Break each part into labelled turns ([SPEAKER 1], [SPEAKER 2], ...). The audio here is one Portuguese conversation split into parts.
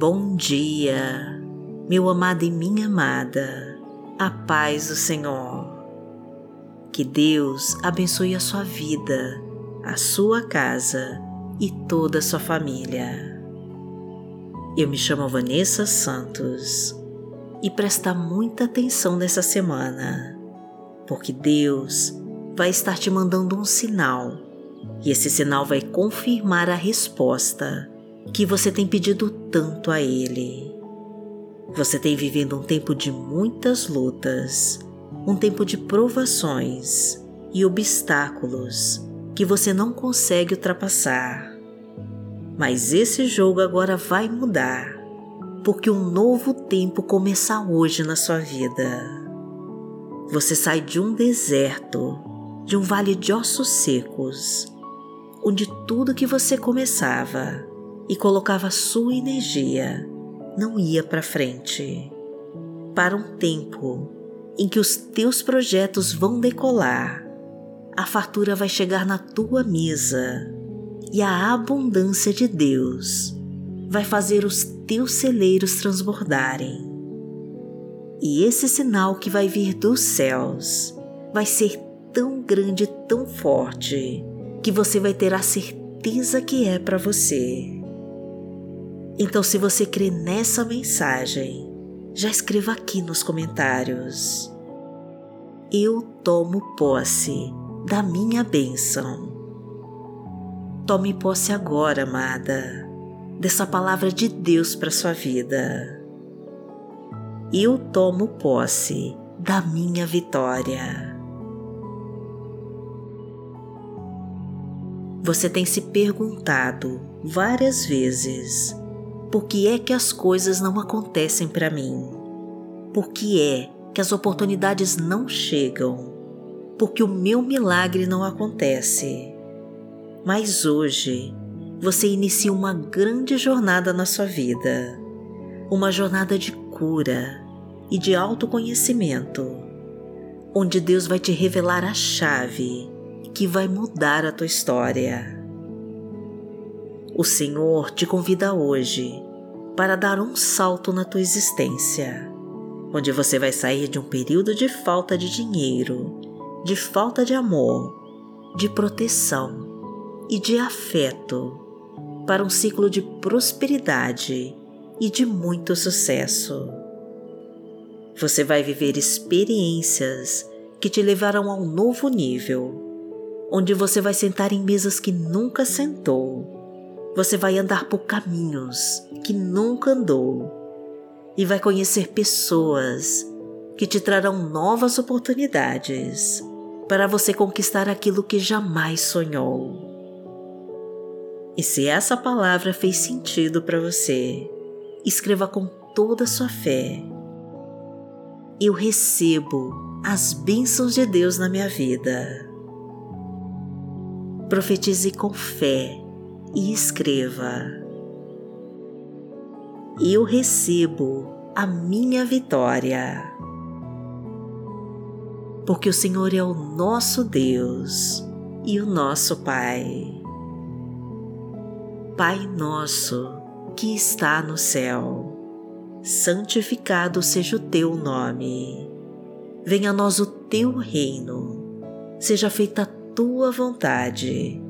[SPEAKER 1] Bom dia, meu amado e minha amada, a paz do Senhor. Que Deus abençoe a sua vida, a sua casa e toda a sua família. Eu me chamo Vanessa Santos e presta muita atenção nessa semana, porque Deus vai estar te mandando um sinal e esse sinal vai confirmar a resposta que você tem pedido tanto a Ele. Você tem vivido um tempo de muitas lutas, um tempo de provações e obstáculos que você não consegue ultrapassar. Mas esse jogo agora vai mudar, porque um novo tempo começa hoje na sua vida. Você sai de um deserto, de um vale de ossos secos, onde tudo que você começava e colocava sua energia não ia para frente. Para um tempo em que os teus projetos vão decolar, a fartura vai chegar na tua mesa e a abundância de Deus vai fazer os teus celeiros transbordarem. E esse sinal que vai vir dos céus vai ser tão grande, tão forte, que você vai ter a certeza que é para você. Então, se você crê nessa mensagem, já escreva aqui nos comentários. Eu tomo posse da minha bênção. Tome posse agora, amada, dessa palavra de Deus para sua vida. Eu tomo posse da minha vitória. Você tem se perguntado várias vezes por que é que as coisas não acontecem para mim? Por que é que as oportunidades não chegam? Por que o meu milagre não acontece? Mas hoje você inicia uma grande jornada na sua vida, uma jornada de cura e de autoconhecimento, onde Deus vai te revelar a chave que vai mudar a tua história. O Senhor te convida hoje para dar um salto na tua existência, onde você vai sair de um período de falta de dinheiro, de falta de amor, de proteção e de afeto, para um ciclo de prosperidade e de muito sucesso. Você vai viver experiências que te levarão a um novo nível, onde você vai sentar em mesas que nunca sentou você vai andar por caminhos que nunca andou e vai conhecer pessoas que te trarão novas oportunidades para você conquistar aquilo que jamais sonhou. E se essa palavra fez sentido para você, escreva com toda a sua fé. Eu recebo as bênçãos de Deus na minha vida. Profetize com fé e escreva: Eu recebo a minha vitória, porque o Senhor é o nosso Deus e o nosso Pai. Pai nosso que está no céu, santificado seja o teu nome. Venha a nós o teu reino, seja feita a tua vontade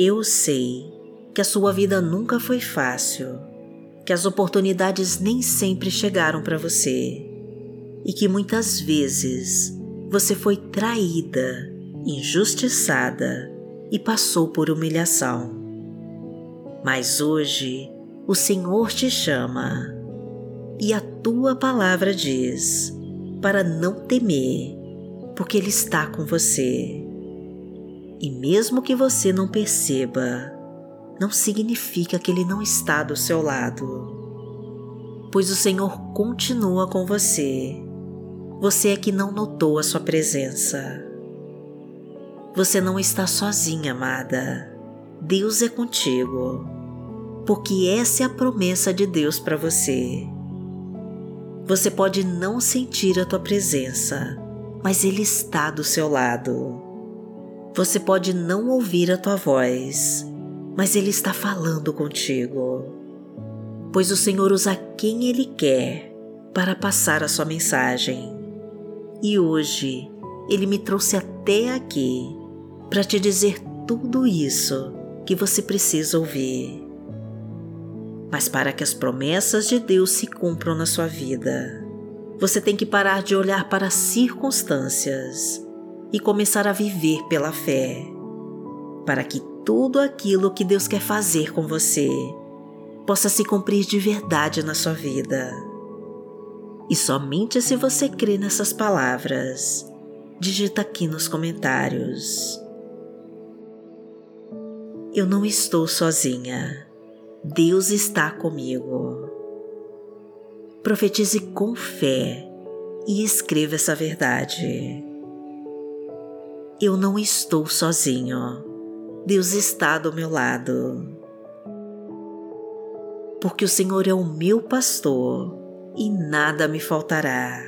[SPEAKER 1] Eu sei que a sua vida nunca foi fácil, que as oportunidades nem sempre chegaram para você e que muitas vezes você foi traída, injustiçada e passou por humilhação. Mas hoje o Senhor te chama e a tua palavra diz para não temer, porque Ele está com você E mesmo que você não perceba, não significa que Ele não está do seu lado, pois o Senhor continua com você. Você é que não notou a sua presença. Você não está sozinha, amada. Deus é contigo, porque essa é a promessa de Deus para você. Você pode não sentir a tua presença, mas Ele está do seu lado. Você pode não ouvir a tua voz, mas Ele está falando contigo. Pois o Senhor usa quem Ele quer para passar a sua mensagem. E hoje Ele me trouxe até aqui para te dizer tudo isso que você precisa ouvir. Mas para que as promessas de Deus se cumpram na sua vida, você tem que parar de olhar para as circunstâncias e começar a viver pela fé, para que tudo aquilo que Deus quer fazer com você possa se cumprir de verdade na sua vida. E somente se você crê nessas palavras, digita aqui nos comentários. Eu não estou sozinha. Deus está comigo. Profetize com fé e escreva essa verdade. Eu não estou sozinho. Deus está do meu lado. Porque o Senhor é o meu pastor e nada me faltará.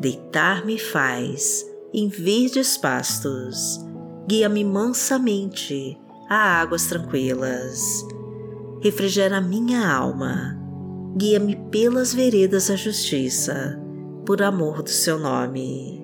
[SPEAKER 1] Deitar-me faz em verdes pastos, guia-me mansamente a águas tranquilas. Refrigera minha alma, guia-me pelas veredas da justiça, por amor do seu nome.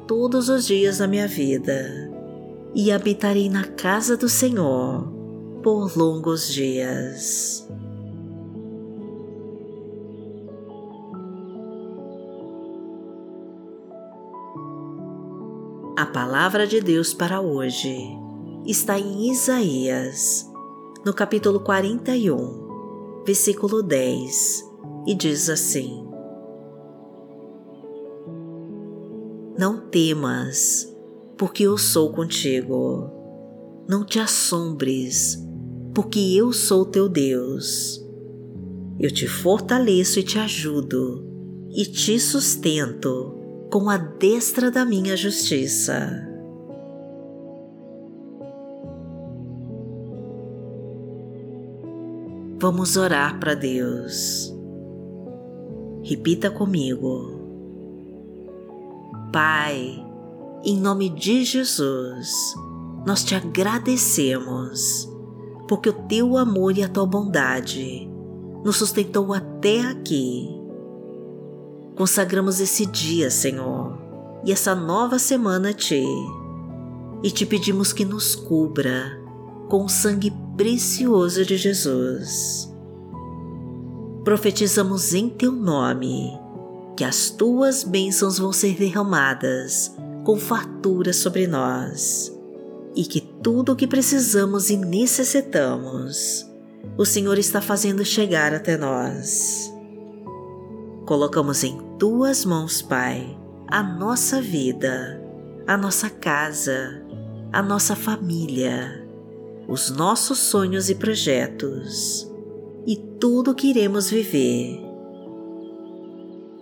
[SPEAKER 1] todos os dias da minha vida e habitarei na casa do Senhor por longos dias. A palavra de Deus para hoje está em Isaías, no capítulo 41, versículo 10, e diz assim: temas, porque eu sou contigo. Não te assombres, porque eu sou teu Deus. Eu te fortaleço e te ajudo, e te sustento com a destra da minha justiça. Vamos orar para Deus. Repita comigo. Pai, em nome de Jesus, nós te agradecemos, porque o teu amor e a tua bondade nos sustentou até aqui. Consagramos esse dia, Senhor, e essa nova semana a Ti, e te pedimos que nos cubra com o sangue precioso de Jesus. Profetizamos em Teu nome que as tuas bênçãos vão ser derramadas com fartura sobre nós e que tudo o que precisamos e necessitamos, o Senhor está fazendo chegar até nós. Colocamos em tuas mãos, Pai, a nossa vida, a nossa casa, a nossa família, os nossos sonhos e projetos e tudo o que iremos viver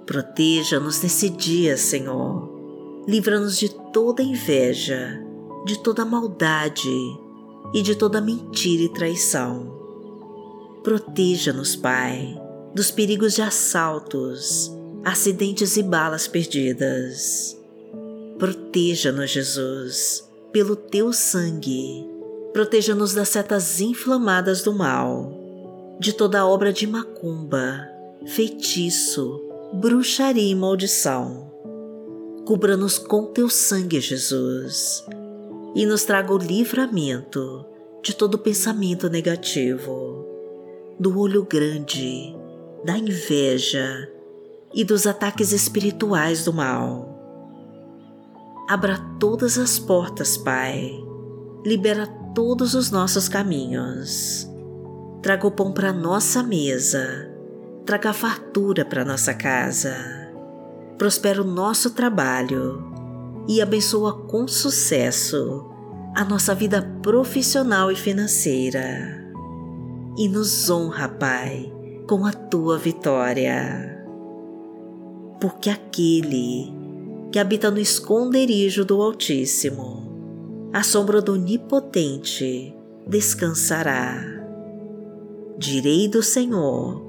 [SPEAKER 1] Proteja-nos nesse dia, Senhor. Livra-nos de toda inveja, de toda maldade e de toda mentira e traição. Proteja-nos, Pai, dos perigos de assaltos, acidentes e balas perdidas. Proteja-nos, Jesus, pelo teu sangue. Proteja-nos das setas inflamadas do mal, de toda obra de macumba, feitiço, bruxaria e maldição. Cubra-nos com teu sangue, Jesus, e nos traga o livramento de todo pensamento negativo, do olho grande, da inveja e dos ataques espirituais do mal. Abra todas as portas, Pai. Libera todos os nossos caminhos. Traga o pão para nossa mesa. Traga fartura para nossa casa. Prospera o nosso trabalho e abençoa com sucesso a nossa vida profissional e financeira. E nos honra, Pai, com a tua vitória. Porque aquele que habita no esconderijo do Altíssimo, a sombra do Onipotente, descansará. Direi do Senhor,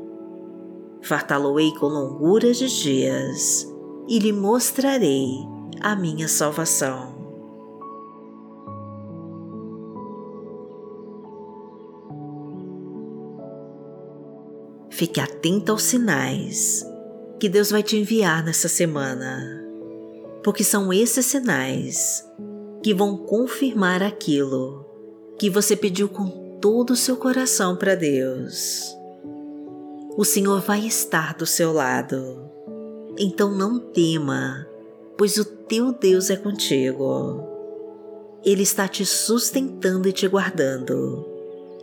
[SPEAKER 1] Fartá-lo-ei com longuras de dias e lhe mostrarei a minha salvação. Fique atento aos sinais que Deus vai te enviar nessa semana, porque são esses sinais que vão confirmar aquilo que você pediu com todo o seu coração para Deus. O Senhor vai estar do seu lado, então não tema, pois o teu Deus é contigo. Ele está te sustentando e te guardando,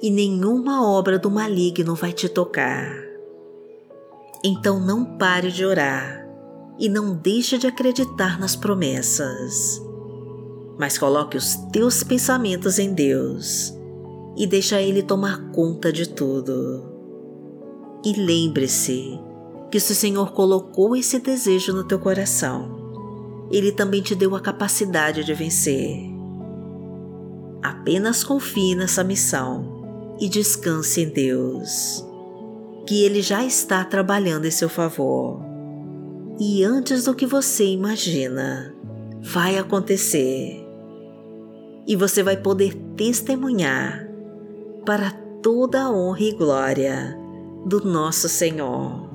[SPEAKER 1] e nenhuma obra do maligno vai te tocar. Então não pare de orar e não deixe de acreditar nas promessas. Mas coloque os teus pensamentos em Deus e deixa Ele tomar conta de tudo. E lembre-se que se o Senhor colocou esse desejo no teu coração, Ele também te deu a capacidade de vencer. Apenas confie nessa missão e descanse em Deus que Ele já está trabalhando em seu favor. E antes do que você imagina, vai acontecer. E você vai poder testemunhar para toda a honra e glória do nosso Senhor.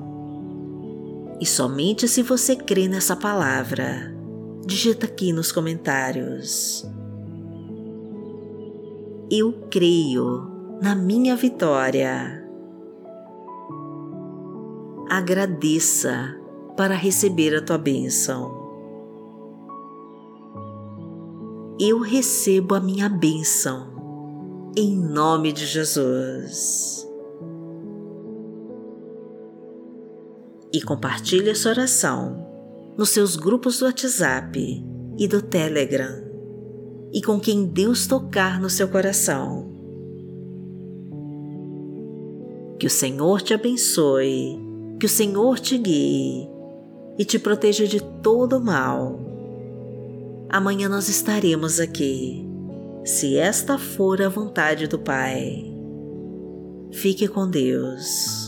[SPEAKER 1] E somente se você crê nessa palavra, digita aqui nos comentários. Eu creio na minha vitória agradeça para receber a tua bênção. Eu recebo a minha bênção, em nome de Jesus. e compartilhe essa oração nos seus grupos do WhatsApp e do Telegram e com quem Deus tocar no seu coração. Que o Senhor te abençoe, que o Senhor te guie e te proteja de todo mal. Amanhã nós estaremos aqui, se esta for a vontade do Pai. Fique com Deus.